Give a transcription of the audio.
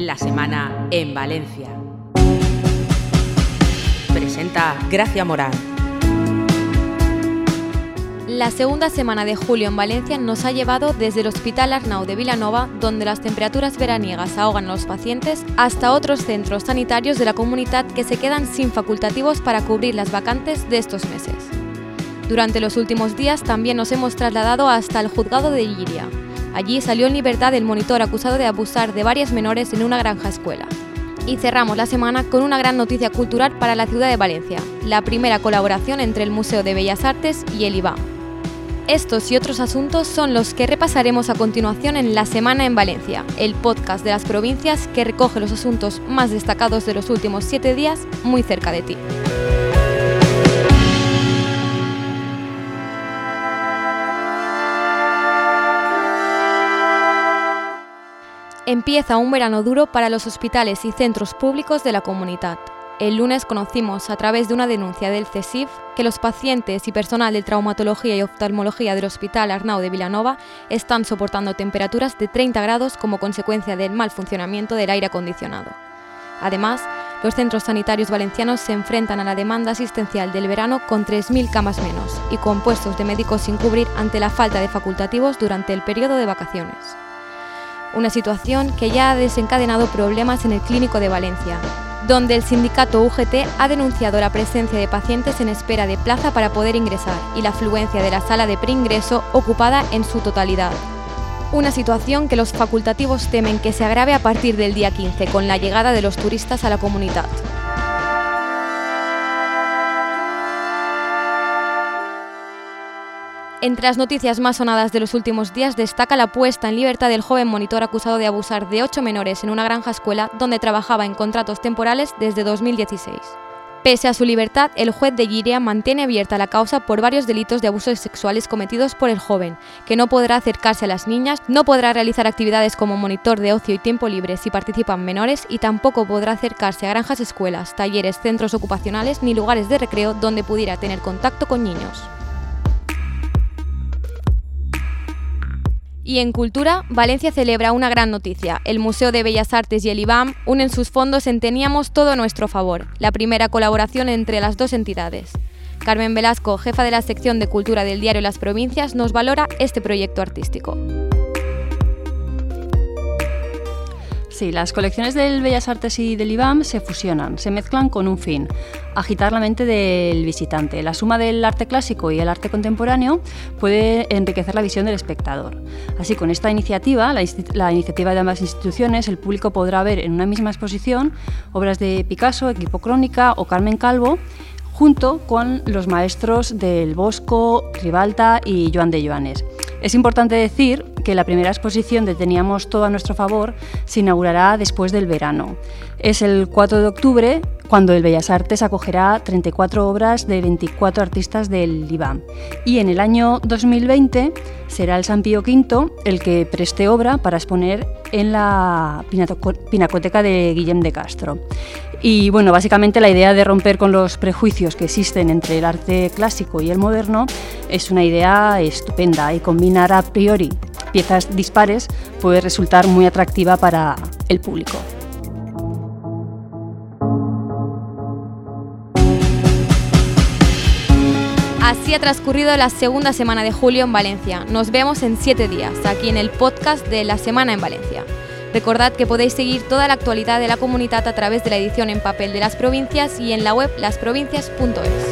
La semana en Valencia. Presenta Gracia Morán. La segunda semana de julio en Valencia nos ha llevado desde el Hospital Arnau de Vilanova, donde las temperaturas veraniegas ahogan a los pacientes, hasta otros centros sanitarios de la comunidad que se quedan sin facultativos para cubrir las vacantes de estos meses. Durante los últimos días también nos hemos trasladado hasta el juzgado de Lliria. Allí salió en libertad el monitor acusado de abusar de varias menores en una granja escuela. Y cerramos la semana con una gran noticia cultural para la ciudad de Valencia, la primera colaboración entre el Museo de Bellas Artes y el IBAM. Estos y otros asuntos son los que repasaremos a continuación en La Semana en Valencia, el podcast de las provincias que recoge los asuntos más destacados de los últimos siete días muy cerca de ti. Empieza un verano duro para los hospitales y centros públicos de la comunidad. El lunes conocimos, a través de una denuncia del CESIF, que los pacientes y personal de traumatología y oftalmología del Hospital Arnau de Vilanova están soportando temperaturas de 30 grados como consecuencia del mal funcionamiento del aire acondicionado. Además, los centros sanitarios valencianos se enfrentan a la demanda asistencial del verano con 3.000 camas menos y con puestos de médicos sin cubrir ante la falta de facultativos durante el periodo de vacaciones una situación que ya ha desencadenado problemas en el Clínico de Valencia, donde el sindicato UGT ha denunciado la presencia de pacientes en espera de plaza para poder ingresar y la afluencia de la sala de preingreso ocupada en su totalidad. Una situación que los facultativos temen que se agrave a partir del día 15 con la llegada de los turistas a la comunidad. Entre las noticias más sonadas de los últimos días destaca la puesta en libertad del joven monitor acusado de abusar de ocho menores en una granja escuela donde trabajaba en contratos temporales desde 2016. Pese a su libertad, el juez de Giria mantiene abierta la causa por varios delitos de abusos sexuales cometidos por el joven, que no podrá acercarse a las niñas, no podrá realizar actividades como monitor de ocio y tiempo libre si participan menores y tampoco podrá acercarse a granjas, escuelas, talleres, centros ocupacionales ni lugares de recreo donde pudiera tener contacto con niños. Y en cultura, Valencia celebra una gran noticia. El Museo de Bellas Artes y el IBAM unen sus fondos en Teníamos todo nuestro favor, la primera colaboración entre las dos entidades. Carmen Velasco, jefa de la sección de cultura del diario Las Provincias, nos valora este proyecto artístico. Sí, las colecciones del Bellas Artes y del IBAM se fusionan, se mezclan con un fin, agitar la mente del visitante. La suma del arte clásico y el arte contemporáneo puede enriquecer la visión del espectador. Así, con esta iniciativa, la, iniciativa de ambas instituciones, el público podrá ver en una misma exposición obras de Picasso, Equipo Crónica o Carmen Calvo, junto con los maestros del Bosco, Ribalta y Joan de Joanes. Es importante decir que la primera exposición de Teníamos todo a nuestro favor se inaugurará después del verano. Es el 4 de octubre cuando el Bellas Artes acogerá 34 obras de 24 artistas del IBAM. Y en el año 2020 será el San Pío V el que preste obra para exponer en la Pinacoteca de Guillem de Castro. Y bueno, básicamente la idea de romper con los prejuicios que existen entre el arte clásico y el moderno es una idea estupenda y combinar a priori piezas dispares puede resultar muy atractiva para el público. Así ha transcurrido la segunda semana de julio en Valencia. Nos vemos en siete días, aquí en el podcast de La Semana en Valencia. Recordad que podéis seguir toda la actualidad de la comunidad a través de la edición en papel de las provincias y en la web lasprovincias.es.